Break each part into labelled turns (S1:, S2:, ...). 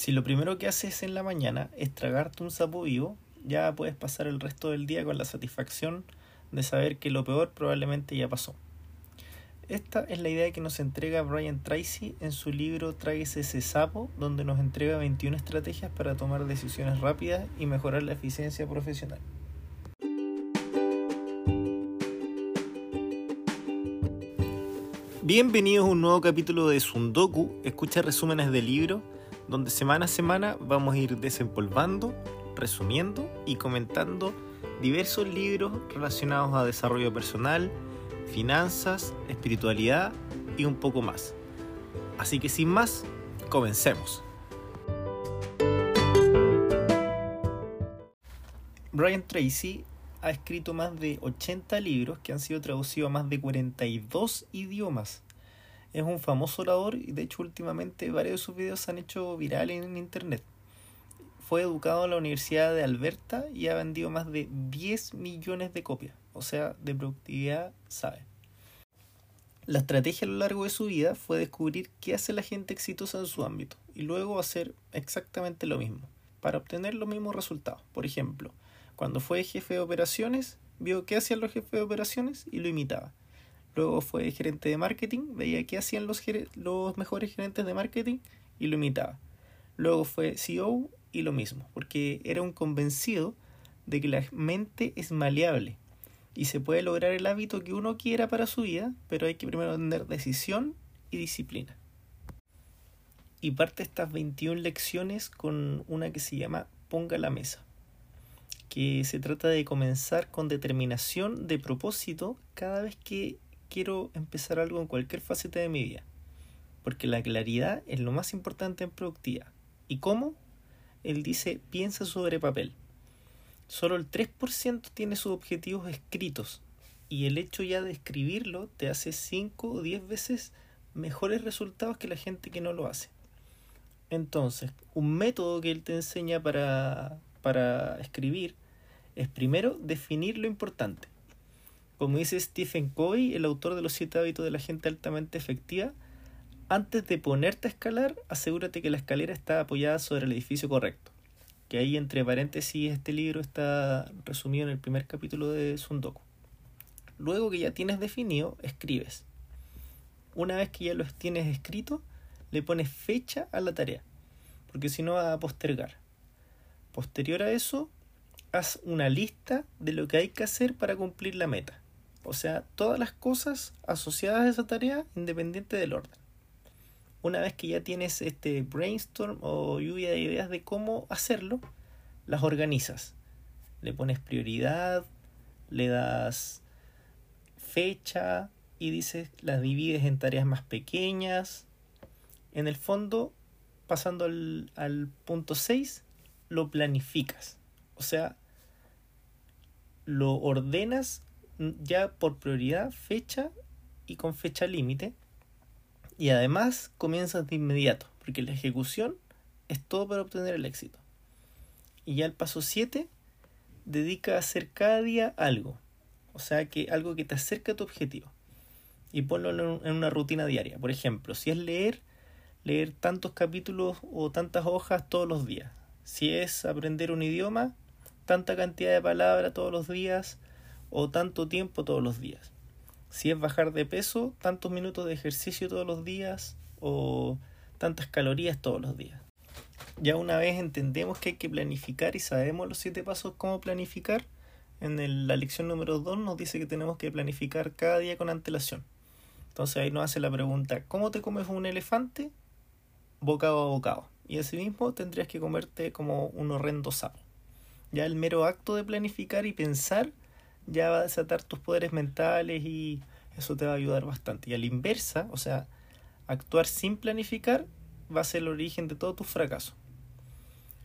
S1: Si lo primero que haces en la mañana es tragarte un sapo vivo, ya puedes pasar el resto del día con la satisfacción de saber que lo peor probablemente ya pasó. Esta es la idea que nos entrega Brian Tracy en su libro Tráguese ese sapo, donde nos entrega 21 estrategias para tomar decisiones rápidas y mejorar la eficiencia profesional. Bienvenidos a un nuevo capítulo de Sundoku, escucha resúmenes de libro, donde semana a semana vamos a ir desempolvando, resumiendo y comentando diversos libros relacionados a desarrollo personal, finanzas, espiritualidad y un poco más. Así que sin más, comencemos. Brian Tracy ha escrito más de 80 libros que han sido traducidos a más de 42 idiomas. Es un famoso orador y de hecho últimamente varios de sus videos se han hecho virales en internet. Fue educado en la Universidad de Alberta y ha vendido más de 10 millones de copias. O sea, de productividad sabe. La estrategia a lo largo de su vida fue descubrir qué hace la gente exitosa en su ámbito y luego hacer exactamente lo mismo para obtener los mismos resultados. Por ejemplo, cuando fue jefe de operaciones, vio qué hacían los jefes de operaciones y lo imitaba. Luego fue gerente de marketing, veía qué hacían los, los mejores gerentes de marketing y lo imitaba. Luego fue CEO y lo mismo, porque era un convencido de que la mente es maleable y se puede lograr el hábito que uno quiera para su vida, pero hay que primero tener decisión y disciplina. Y parte estas 21 lecciones con una que se llama Ponga la mesa, que se trata de comenzar con determinación de propósito cada vez que quiero empezar algo en cualquier faceta de mi vida. Porque la claridad es lo más importante en productividad. ¿Y cómo? Él dice, piensa sobre papel. Solo el 3% tiene sus objetivos escritos y el hecho ya de escribirlo te hace 5 o 10 veces mejores resultados que la gente que no lo hace. Entonces, un método que él te enseña para, para escribir es primero definir lo importante. Como dice Stephen Covey, el autor de los siete hábitos de la gente altamente efectiva, antes de ponerte a escalar, asegúrate que la escalera está apoyada sobre el edificio correcto. Que ahí entre paréntesis este libro está resumido en el primer capítulo de Sundoku. Luego que ya tienes definido, escribes. Una vez que ya lo tienes escrito, le pones fecha a la tarea, porque si no va a postergar. Posterior a eso, haz una lista de lo que hay que hacer para cumplir la meta. O sea, todas las cosas asociadas a esa tarea independiente del orden. Una vez que ya tienes este brainstorm o lluvia de ideas de cómo hacerlo, las organizas. Le pones prioridad, le das fecha y dices, las divides en tareas más pequeñas. En el fondo, pasando al, al punto 6, lo planificas. O sea, lo ordenas ya por prioridad, fecha y con fecha límite. Y además comienzas de inmediato, porque la ejecución es todo para obtener el éxito. Y ya el paso 7, dedica a hacer cada día algo. O sea, que algo que te acerque a tu objetivo. Y ponlo en una rutina diaria. Por ejemplo, si es leer, leer tantos capítulos o tantas hojas todos los días. Si es aprender un idioma, tanta cantidad de palabras todos los días o tanto tiempo todos los días. Si es bajar de peso, tantos minutos de ejercicio todos los días o tantas calorías todos los días. Ya una vez entendemos que hay que planificar y sabemos los siete pasos cómo planificar, en la lección número 2 nos dice que tenemos que planificar cada día con antelación. Entonces ahí nos hace la pregunta, ¿cómo te comes un elefante? Bocado a bocado. Y asimismo tendrías que comerte como un horrendo sapo. Ya el mero acto de planificar y pensar ya va a desatar tus poderes mentales y eso te va a ayudar bastante. Y a la inversa, o sea, actuar sin planificar va a ser el origen de todos tus fracasos.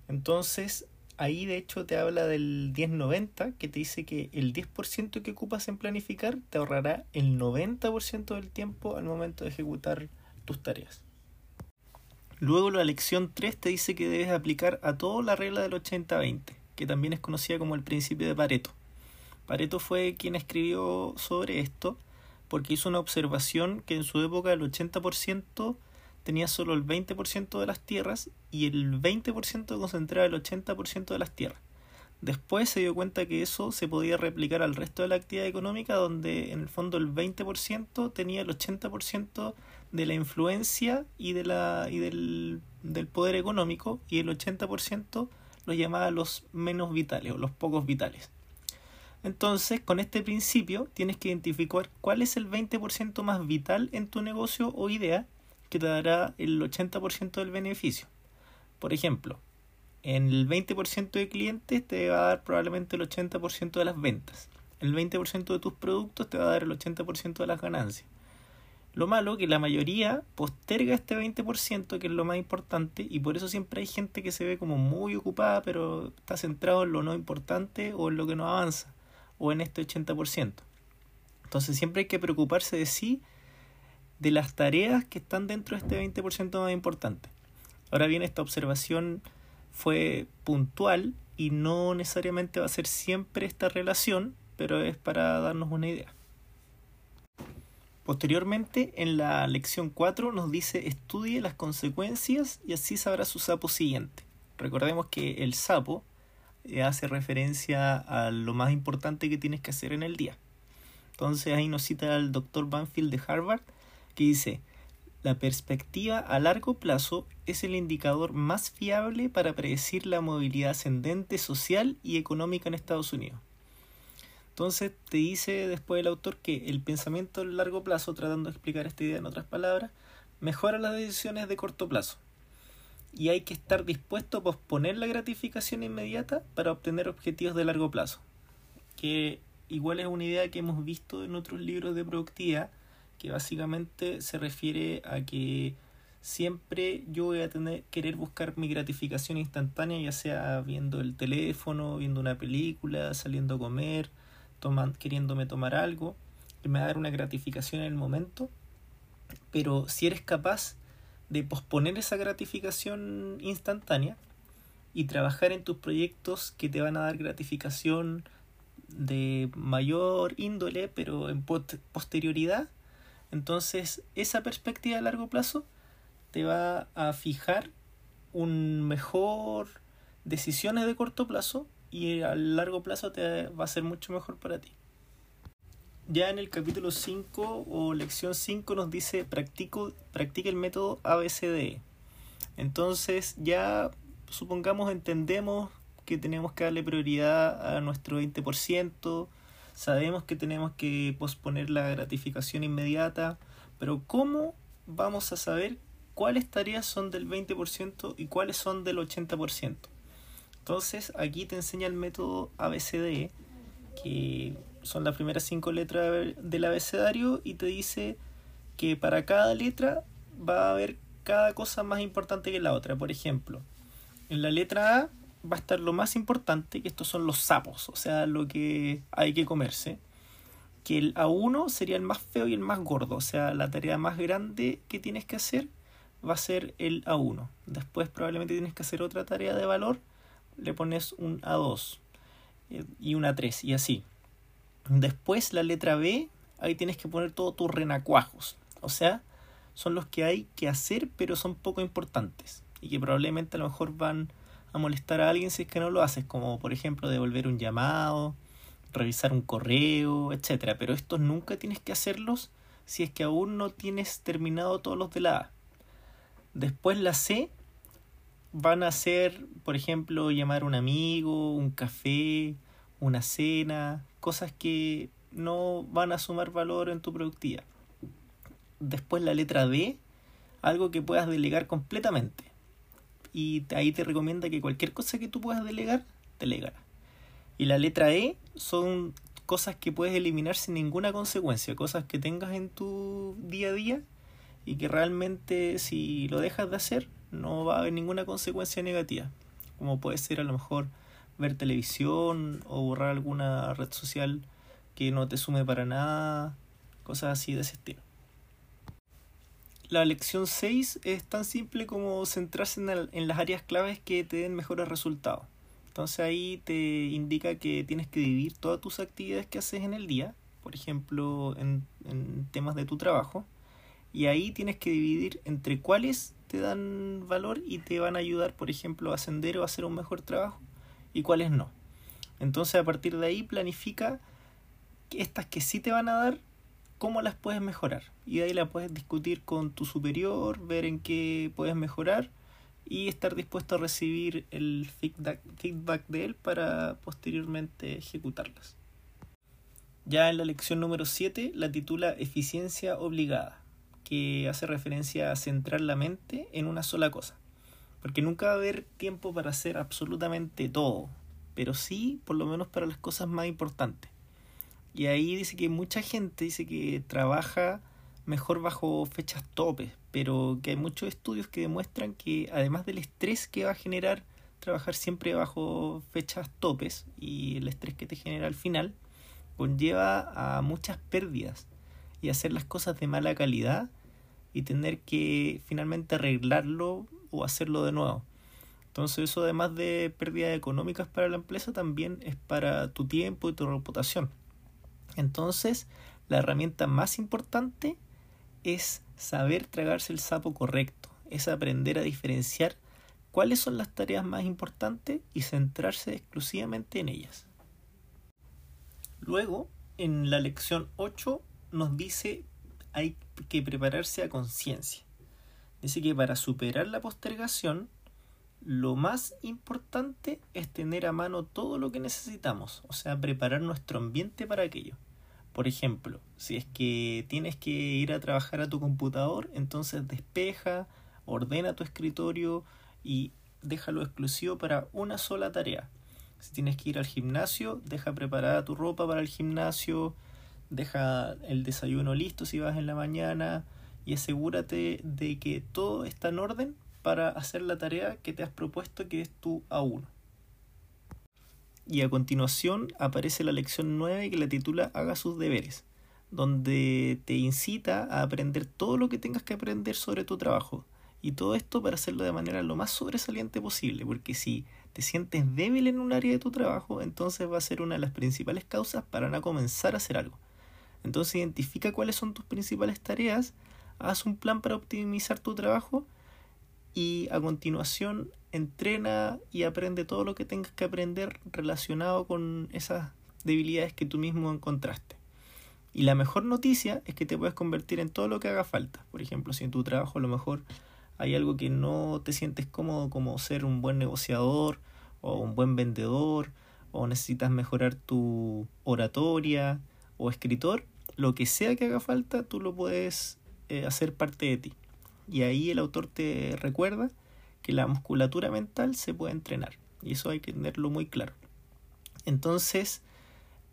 S1: Entonces, ahí de hecho te habla del 10-90, que te dice que el 10% que ocupas en planificar te ahorrará el 90% del tiempo al momento de ejecutar tus tareas. Luego la lección 3 te dice que debes aplicar a todo la regla del 80-20, que también es conocida como el principio de Pareto. Pareto fue quien escribió sobre esto porque hizo una observación que en su época el 80% tenía solo el 20% de las tierras y el 20% concentraba el 80% de las tierras. Después se dio cuenta que eso se podía replicar al resto de la actividad económica, donde en el fondo el 20% tenía el 80% de la influencia y, de la, y del, del poder económico, y el 80% lo llamaba los menos vitales o los pocos vitales. Entonces, con este principio, tienes que identificar cuál es el 20% más vital en tu negocio o idea que te dará el 80% del beneficio. Por ejemplo, en el 20% de clientes te va a dar probablemente el 80% de las ventas. El 20% de tus productos te va a dar el 80% de las ganancias. Lo malo que la mayoría posterga este 20%, que es lo más importante, y por eso siempre hay gente que se ve como muy ocupada, pero está centrado en lo no importante o en lo que no avanza, o en este 80%. Entonces siempre hay que preocuparse de sí, de las tareas que están dentro de este 20% más importante. Ahora bien, esta observación fue puntual y no necesariamente va a ser siempre esta relación, pero es para darnos una idea. Posteriormente, en la lección 4 nos dice estudie las consecuencias y así sabrá su sapo siguiente. Recordemos que el sapo hace referencia a lo más importante que tienes que hacer en el día. Entonces ahí nos cita el doctor Banfield de Harvard que dice, la perspectiva a largo plazo es el indicador más fiable para predecir la movilidad ascendente social y económica en Estados Unidos. Entonces te dice después el autor que el pensamiento a largo plazo, tratando de explicar esta idea en otras palabras, mejora las decisiones de corto plazo. Y hay que estar dispuesto a posponer la gratificación inmediata para obtener objetivos de largo plazo. Que igual es una idea que hemos visto en otros libros de productividad que básicamente se refiere a que siempre yo voy a tener querer buscar mi gratificación instantánea, ya sea viendo el teléfono, viendo una película, saliendo a comer, tomando, queriéndome tomar algo, que me va a dar una gratificación en el momento. Pero si eres capaz de posponer esa gratificación instantánea y trabajar en tus proyectos que te van a dar gratificación de mayor índole, pero en posterioridad, entonces, esa perspectiva a largo plazo te va a fijar un mejor decisiones de corto plazo y a largo plazo te va a ser mucho mejor para ti. Ya en el capítulo 5 o lección 5 nos dice practico, practica el método ABCDE. Entonces ya supongamos entendemos que tenemos que darle prioridad a nuestro 20%, Sabemos que tenemos que posponer la gratificación inmediata, pero ¿cómo vamos a saber cuáles tareas son del 20% y cuáles son del 80%? Entonces aquí te enseña el método ABCD, que son las primeras cinco letras del abecedario, y te dice que para cada letra va a haber cada cosa más importante que la otra. Por ejemplo, en la letra A va a estar lo más importante, que estos son los sapos, o sea, lo que hay que comerse. Que el A1 sería el más feo y el más gordo, o sea, la tarea más grande que tienes que hacer va a ser el A1. Después probablemente tienes que hacer otra tarea de valor, le pones un A2 eh, y una 3 y así. Después la letra B, ahí tienes que poner todos tus renacuajos, o sea, son los que hay que hacer pero son poco importantes y que probablemente a lo mejor van a molestar a alguien si es que no lo haces, como por ejemplo devolver un llamado, revisar un correo, etcétera. Pero estos nunca tienes que hacerlos si es que aún no tienes terminado todos los de la A. Después la C van a ser, por ejemplo, llamar a un amigo, un café, una cena, cosas que no van a sumar valor en tu productividad. Después la letra D, algo que puedas delegar completamente y ahí te recomienda que cualquier cosa que tú puedas delegar, delegala. Y la letra E son cosas que puedes eliminar sin ninguna consecuencia, cosas que tengas en tu día a día y que realmente si lo dejas de hacer no va a haber ninguna consecuencia negativa, como puede ser a lo mejor ver televisión o borrar alguna red social que no te sume para nada, cosas así de ese estilo la lección 6 es tan simple como centrarse en, las áreas claves que te den mejores resultados. Entonces ahí te indica que tienes que dividir todas tus actividades que haces en el día, por ejemplo, en, en temas de tu trabajo, Y ahí tienes que dividir entre cuáles te dan valor y te van a ayudar, por ejemplo, a ascender o a hacer un mejor trabajo y cuáles no. Entonces a partir de ahí planifica estas que sí te van a dar, cómo las puedes mejorar. Y de ahí la puedes discutir con tu superior, ver en qué puedes mejorar y estar dispuesto a recibir el feedback, feedback de él para posteriormente ejecutarlas. Ya en la lección número 7 la titula Eficiencia obligada, que hace referencia a centrar la mente en una sola cosa. Porque nunca va a haber tiempo para hacer absolutamente todo, pero sí por lo menos para las cosas más importantes. Y ahí dice que mucha gente dice que trabaja mejor bajo fechas topes, pero que hay muchos estudios que demuestran que además del estrés que va a generar trabajar siempre bajo fechas topes y el estrés que te genera al final, conlleva a muchas pérdidas y hacer las cosas de mala calidad y tener que finalmente arreglarlo o hacerlo de nuevo. Entonces eso además de pérdidas económicas para la empresa también es para tu tiempo y tu reputación. Entonces la herramienta más importante es saber tragarse el sapo correcto, es aprender a diferenciar cuáles son las tareas más importantes y centrarse exclusivamente en ellas. Luego, en la lección 8 nos dice hay que prepararse a conciencia. Dice que para superar la postergación lo más importante es tener a mano todo lo que necesitamos, o sea, preparar nuestro ambiente para aquello. Por ejemplo, si es que tienes que ir a trabajar a tu computador, entonces despeja, ordena tu escritorio y déjalo exclusivo para una sola tarea. Si tienes que ir al gimnasio, deja preparada tu ropa para el gimnasio, deja el desayuno listo si vas en la mañana y asegúrate de que todo está en orden para hacer la tarea que te has propuesto que es tu A1. Y a continuación aparece la lección 9 que la titula Haga sus deberes, donde te incita a aprender todo lo que tengas que aprender sobre tu trabajo. Y todo esto para hacerlo de manera lo más sobresaliente posible, porque si te sientes débil en un área de tu trabajo, entonces va a ser una de las principales causas para no comenzar a hacer algo. Entonces identifica cuáles son tus principales tareas, haz un plan para optimizar tu trabajo y a continuación entrena y aprende todo lo que tengas que aprender relacionado con esas debilidades que tú mismo encontraste. Y la mejor noticia es que te puedes convertir en todo lo que haga falta. Por ejemplo, si en tu trabajo a lo mejor hay algo que no te sientes cómodo como ser un buen negociador o un buen vendedor o necesitas mejorar tu oratoria o escritor, lo que sea que haga falta, tú lo puedes eh, hacer parte de ti. Y ahí el autor te recuerda que la musculatura mental se puede entrenar. Y eso hay que tenerlo muy claro. Entonces,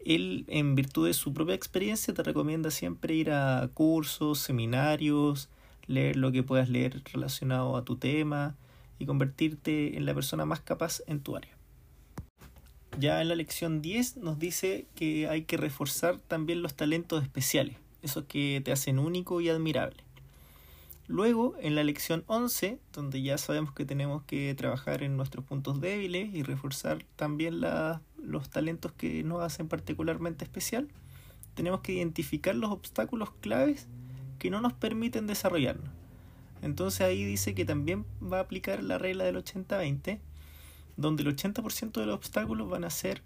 S1: él, en virtud de su propia experiencia, te recomienda siempre ir a cursos, seminarios, leer lo que puedas leer relacionado a tu tema y convertirte en la persona más capaz en tu área. Ya en la lección 10 nos dice que hay que reforzar también los talentos especiales, esos que te hacen único y admirable. Luego, en la lección 11, donde ya sabemos que tenemos que trabajar en nuestros puntos débiles y reforzar también los talentos que nos hacen particularmente especial, tenemos que identificar los obstáculos claves que no nos permiten desarrollarnos. Entonces ahí dice que también va a aplicar la regla del 80-20, donde el 80% de los obstáculos van a ser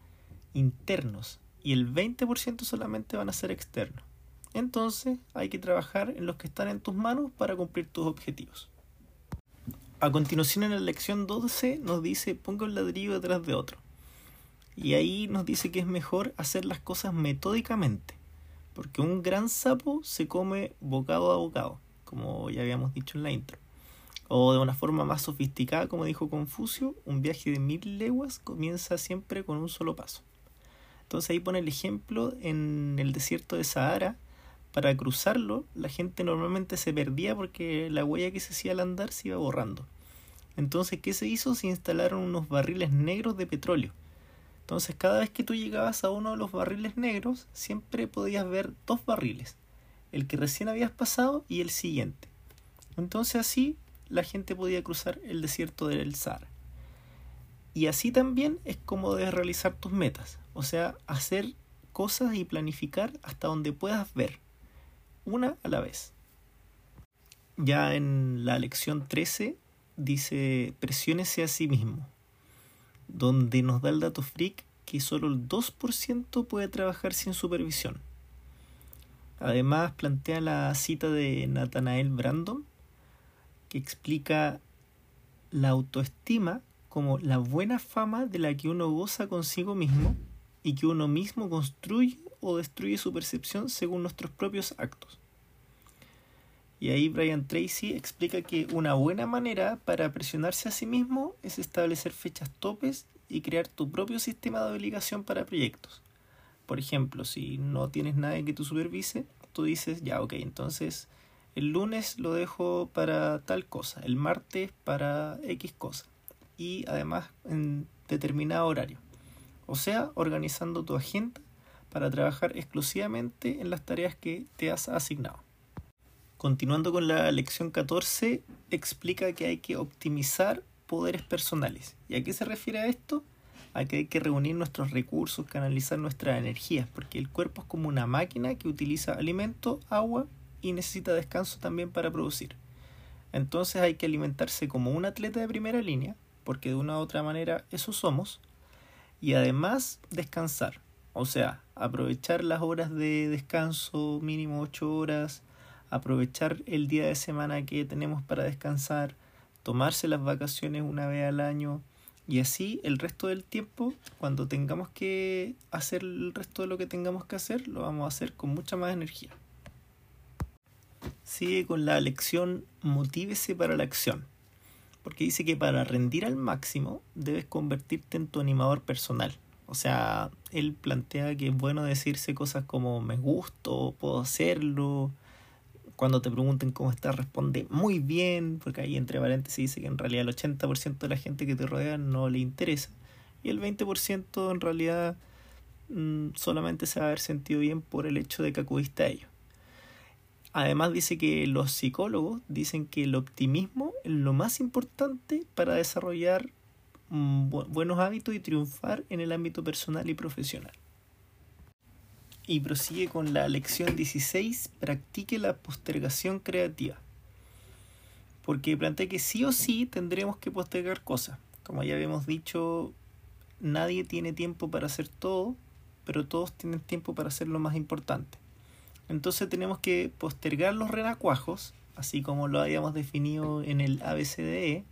S1: internos y el 20% solamente van a ser externos. Entonces hay que trabajar en los que están en tus manos para cumplir tus objetivos. A continuación en la lección 12 nos dice ponga un ladrillo detrás de otro. Y ahí nos dice que es mejor hacer las cosas metódicamente, porque un gran sapo se come bocado a bocado, como ya habíamos dicho en la intro. O de una forma más sofisticada, como dijo Confucio, un viaje de mil leguas comienza siempre con un solo paso. Entonces ahí pone el ejemplo en el desierto de Sahara, para cruzarlo, la gente normalmente se perdía porque la huella que se hacía al andar se iba borrando. Entonces, ¿qué se hizo? Se instalaron unos barriles negros de petróleo. Entonces, cada vez que tú llegabas a uno de los barriles negros, siempre podías ver dos barriles. El que recién habías pasado y el siguiente. Entonces así la gente podía cruzar el desierto del Sahara. Y así también es como debes realizar tus metas. O sea, hacer cosas y planificar hasta donde puedas ver una a la vez. Ya en la lección 13 dice presiónese a sí mismo, donde nos da el dato freak que solo el 2% puede trabajar sin supervisión. Además plantea la cita de Nathanael Brandon que explica la autoestima como la buena fama de la que uno goza consigo mismo y que uno mismo construye o destruye su percepción según nuestros propios actos. Y ahí Brian Tracy explica que una buena manera para presionarse a sí mismo es establecer fechas topes y crear tu propio sistema de obligación para proyectos. Por ejemplo, si no tienes nadie que tú supervise, tú dices, ya, ok, entonces el lunes lo dejo para tal cosa, el martes para X cosa y además en determinado horario. O sea, organizando tu agenda para trabajar exclusivamente en las tareas que te has asignado. Continuando con la lección 14, explica que hay que optimizar poderes personales. ¿Y a qué se refiere a esto? A que hay que reunir nuestros recursos, canalizar nuestras energías, porque el cuerpo es como una máquina que utiliza alimento, agua y necesita descanso también para producir. Entonces hay que alimentarse como un atleta de primera línea, porque de una u otra manera eso somos, y además descansar, o sea, aprovechar las horas de descanso, mínimo 8 horas, aprovechar el día de semana que tenemos para descansar, tomarse las vacaciones una vez al año y así el resto del tiempo, cuando tengamos que hacer el resto de lo que tengamos que hacer, lo vamos a hacer con mucha más energía. Sigue con la lección Motívese para la acción, porque dice que para rendir al máximo debes convertirte en tu animador personal. O sea, él plantea que es bueno decirse cosas como me gusto, puedo hacerlo, cuando te pregunten cómo estás, responde muy bien, porque ahí entre paréntesis dice que en realidad el 80% de la gente que te rodea no le interesa. Y el 20% en realidad mm, solamente se va a haber sentido bien por el hecho de que acudiste a ello. Además dice que los psicólogos dicen que el optimismo es lo más importante para desarrollar mm, buenos hábitos y triunfar en el ámbito personal y profesional y prosigue con la lección 16, practique la postergación creativa. Porque plantea que sí o sí tendremos que postergar cosas. Como ya habíamos dicho, nadie tiene tiempo para hacer todo, pero todos tienen tiempo para hacer lo más importante. Entonces tenemos que postergar los renacuajos, así como lo habíamos definido en el ABCDE,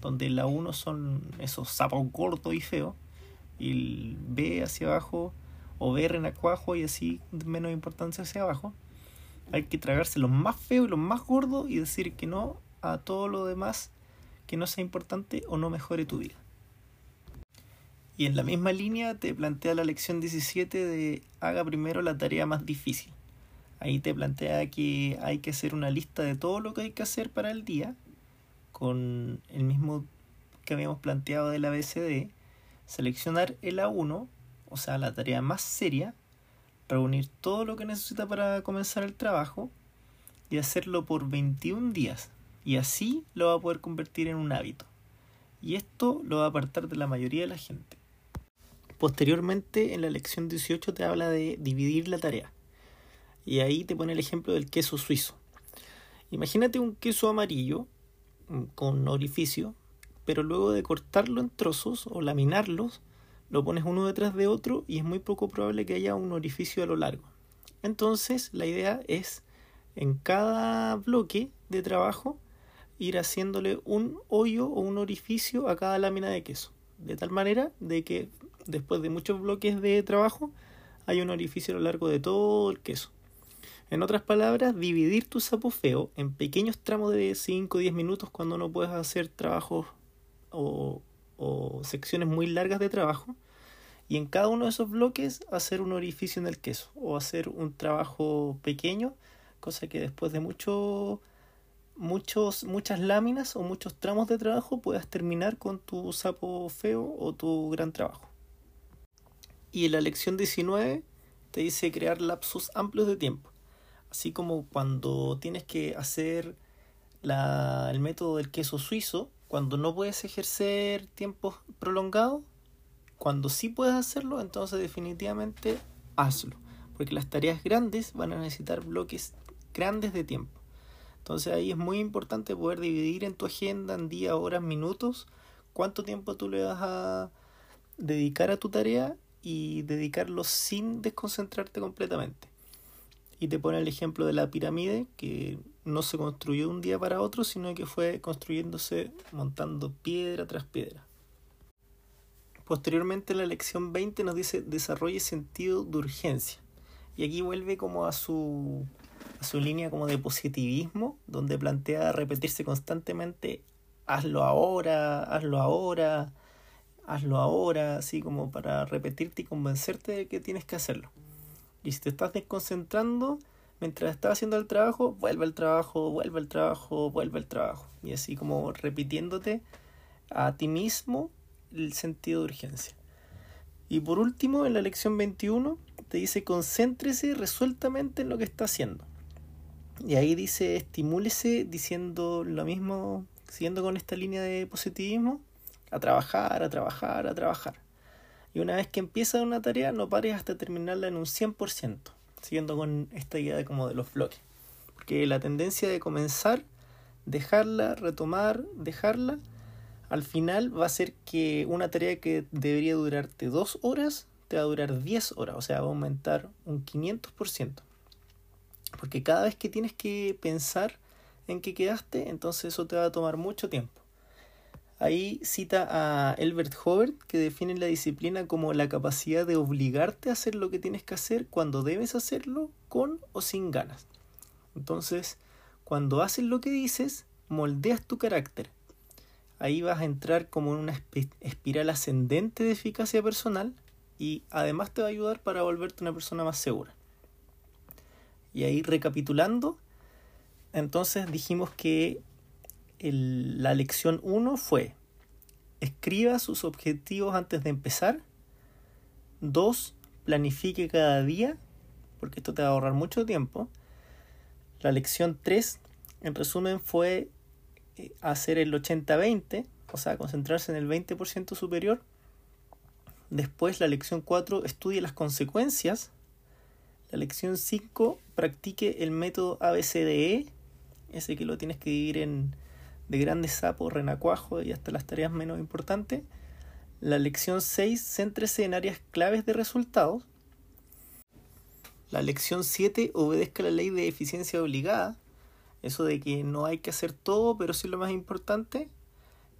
S1: donde la 1 son esos sapos gordos y feos, y el B hacia abajo o ver en acuajo y así menos importancia hacia abajo. Hay que tragarse los más feos y los más gordos y decir que no a todo lo demás que no sea importante o no mejore tu vida. Y en la misma línea te plantea la lección 17 de haga primero la tarea más difícil. Ahí te plantea que hay que hacer una lista de todo lo que hay que hacer para el día, con el mismo que habíamos planteado del ABCD, seleccionar el A1 o sea, la tarea más seria, reunir todo lo que necesita para comenzar el trabajo y hacerlo por 21 días. Y así lo va a poder convertir en un hábito. Y esto lo va a apartar de la mayoría de la gente. Posteriormente, en la lección 18 te habla de dividir la tarea. Y ahí te pone el ejemplo del queso suizo. Imagínate un queso amarillo con orificio, pero luego de cortarlo en trozos o laminarlos, lo pones uno detrás de otro y es muy poco probable que haya un orificio a lo largo. Entonces la idea es en cada bloque de trabajo ir haciéndole un hoyo o un orificio a cada lámina de queso. De tal manera de que después de muchos bloques de trabajo hay un orificio a lo largo de todo el queso. En otras palabras, dividir tu sapo feo en pequeños tramos de 5 o 10 minutos cuando no puedes hacer trabajos o, secciones muy largas de trabajo y en cada uno de esos bloques hacer un orificio en el queso o hacer un trabajo pequeño, cosa que después de mucho, muchos, muchas láminas o muchos tramos de trabajo puedas terminar con tu sapo feo o tu gran trabajo. Y en la lección 19 te dice crear lapsos amplios de tiempo, así como cuando tienes que hacer la, el método del queso suizo, cuando no puedes ejercer tiempos prolongados, cuando sí puedes hacerlo, entonces definitivamente hazlo, porque las tareas grandes van a necesitar bloques grandes de tiempo. Entonces ahí es muy importante poder dividir en tu agenda en días, horas, minutos, cuánto tiempo tú le vas a dedicar a tu tarea y dedicarlo sin desconcentrarte completamente. Y te pone el ejemplo de la pirámide, que no se construyó de un día para otro, sino que fue construyéndose montando piedra tras piedra. Posteriormente la lección 20 nos dice desarrolle sentido de urgencia. Y aquí vuelve como a su, a su línea como de positivismo, donde plantea repetirse constantemente hazlo ahora, hazlo ahora, hazlo ahora, así como para repetirte y convencerte de que tienes que hacerlo. Y si te estás desconcentrando, mientras estás haciendo el trabajo, vuelve al trabajo, vuelve al trabajo, vuelve al trabajo. Y así como repitiéndote a ti mismo el sentido de urgencia. Y por último, en la lección 21, te dice concéntrese resueltamente en lo que está haciendo. Y ahí dice estimúlese diciendo lo mismo, siguiendo con esta línea de positivismo, a trabajar, a trabajar, a trabajar. Y una vez que empiezas una tarea, no pares hasta terminarla en un 100%, siguiendo con esta idea de como de los bloques. Porque la tendencia de comenzar, dejarla, retomar, dejarla, al final va a ser que una tarea que debería durarte dos horas, te va a durar 10 horas, o sea, va a aumentar un 500%. Porque cada vez que tienes que pensar en que quedaste, entonces eso te va a tomar mucho tiempo. Ahí cita a Elbert Hubbard que define la disciplina como la capacidad de obligarte a hacer lo que tienes que hacer cuando debes hacerlo con o sin ganas. Entonces, cuando haces lo que dices, moldeas tu carácter. Ahí vas a entrar como en una espiral ascendente de eficacia personal y además te va a ayudar para volverte una persona más segura. Y ahí recapitulando, entonces dijimos que la lección 1 fue, escriba sus objetivos antes de empezar. 2. Planifique cada día, porque esto te va a ahorrar mucho tiempo. La lección 3, en resumen, fue eh, hacer el 80-20, o sea, concentrarse en el 20% superior. Después, la lección 4, estudie las consecuencias. La lección 5, practique el método ABCDE, ese que lo tienes que dividir en de grandes sapos, renacuajo y hasta las tareas menos importantes. La lección 6, céntrese en áreas claves de resultados. La lección 7, obedezca la ley de eficiencia obligada. Eso de que no hay que hacer todo, pero sí lo más importante.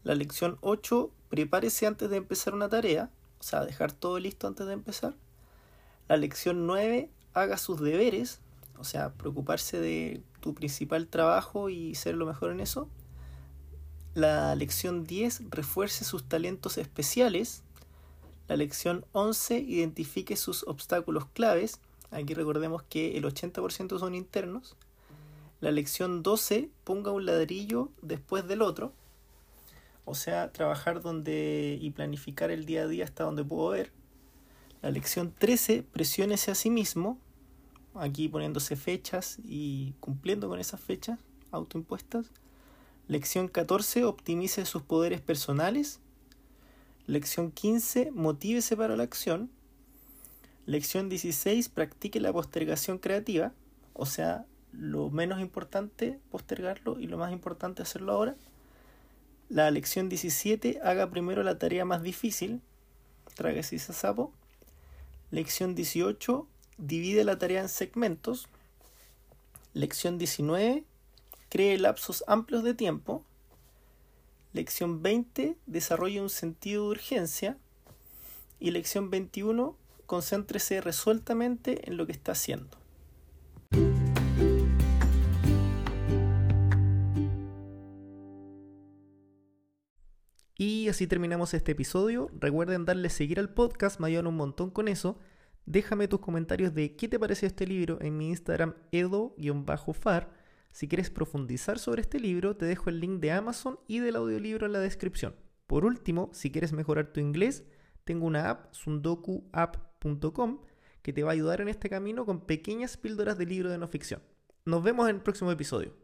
S1: La lección 8, prepárese antes de empezar una tarea. O sea, dejar todo listo antes de empezar. La lección 9, haga sus deberes. O sea, preocuparse de tu principal trabajo y ser lo mejor en eso. La lección 10 refuerce sus talentos especiales. La lección 11 identifique sus obstáculos claves. Aquí recordemos que el 80% son internos. La lección 12 ponga un ladrillo después del otro. O sea, trabajar donde y planificar el día a día hasta donde puedo ver. La lección 13 presiónese a sí mismo. Aquí poniéndose fechas y cumpliendo con esas fechas autoimpuestas. Lección 14, optimice sus poderes personales. Lección 15, motívese para la acción. Lección 16, practique la postergación creativa. O sea, lo menos importante, postergarlo y lo más importante, hacerlo ahora. La lección 17, haga primero la tarea más difícil. Tráguese ese sapo. Lección 18, divide la tarea en segmentos. Lección 19, Cree lapsos amplios de tiempo. Lección 20. Desarrolle un sentido de urgencia. Y lección 21. Concéntrese resueltamente en lo que está haciendo. Y así terminamos este episodio. Recuerden darle seguir al podcast, me ayudan un montón con eso. Déjame tus comentarios de qué te pareció este libro en mi Instagram edo-far si quieres profundizar sobre este libro, te dejo el link de Amazon y del audiolibro en la descripción. Por último, si quieres mejorar tu inglés, tengo una app, sundokuapp.com, que te va a ayudar en este camino con pequeñas píldoras de libro de no ficción. Nos vemos en el próximo episodio.